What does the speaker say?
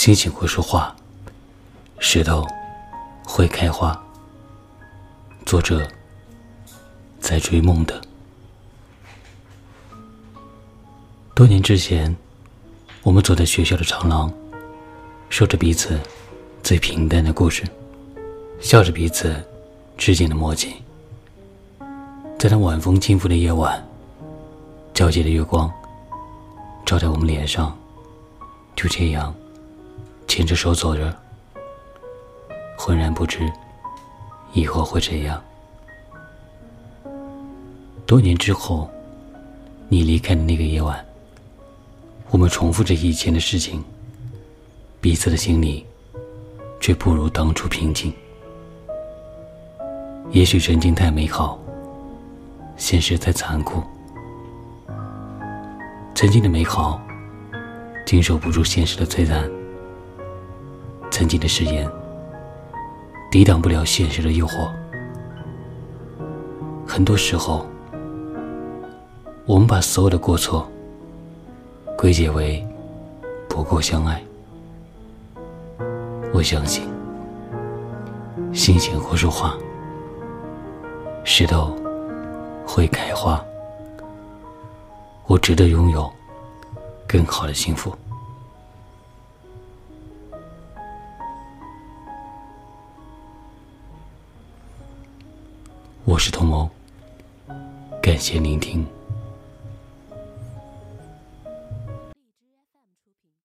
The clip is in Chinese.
星星会说话，石头会开花。作者在追梦的。多年之前，我们走在学校的长廊，说着彼此最平淡的故事，笑着彼此之间的默契。在那晚风轻拂的夜晚，皎洁的月光照在我们脸上，就这样牵着手走着，浑然不知以后会怎样。多年之后，你离开的那个夜晚。我们重复着以前的事情，彼此的心里却不如当初平静。也许曾经太美好，现实太残酷。曾经的美好经受不住现实的摧残，曾经的誓言抵挡不了现实的诱惑。很多时候，我们把所有的过错。归结为不够相爱。我相信，星星会说话，石头会开花。我值得拥有更好的幸福。我是童谋，感谢聆听。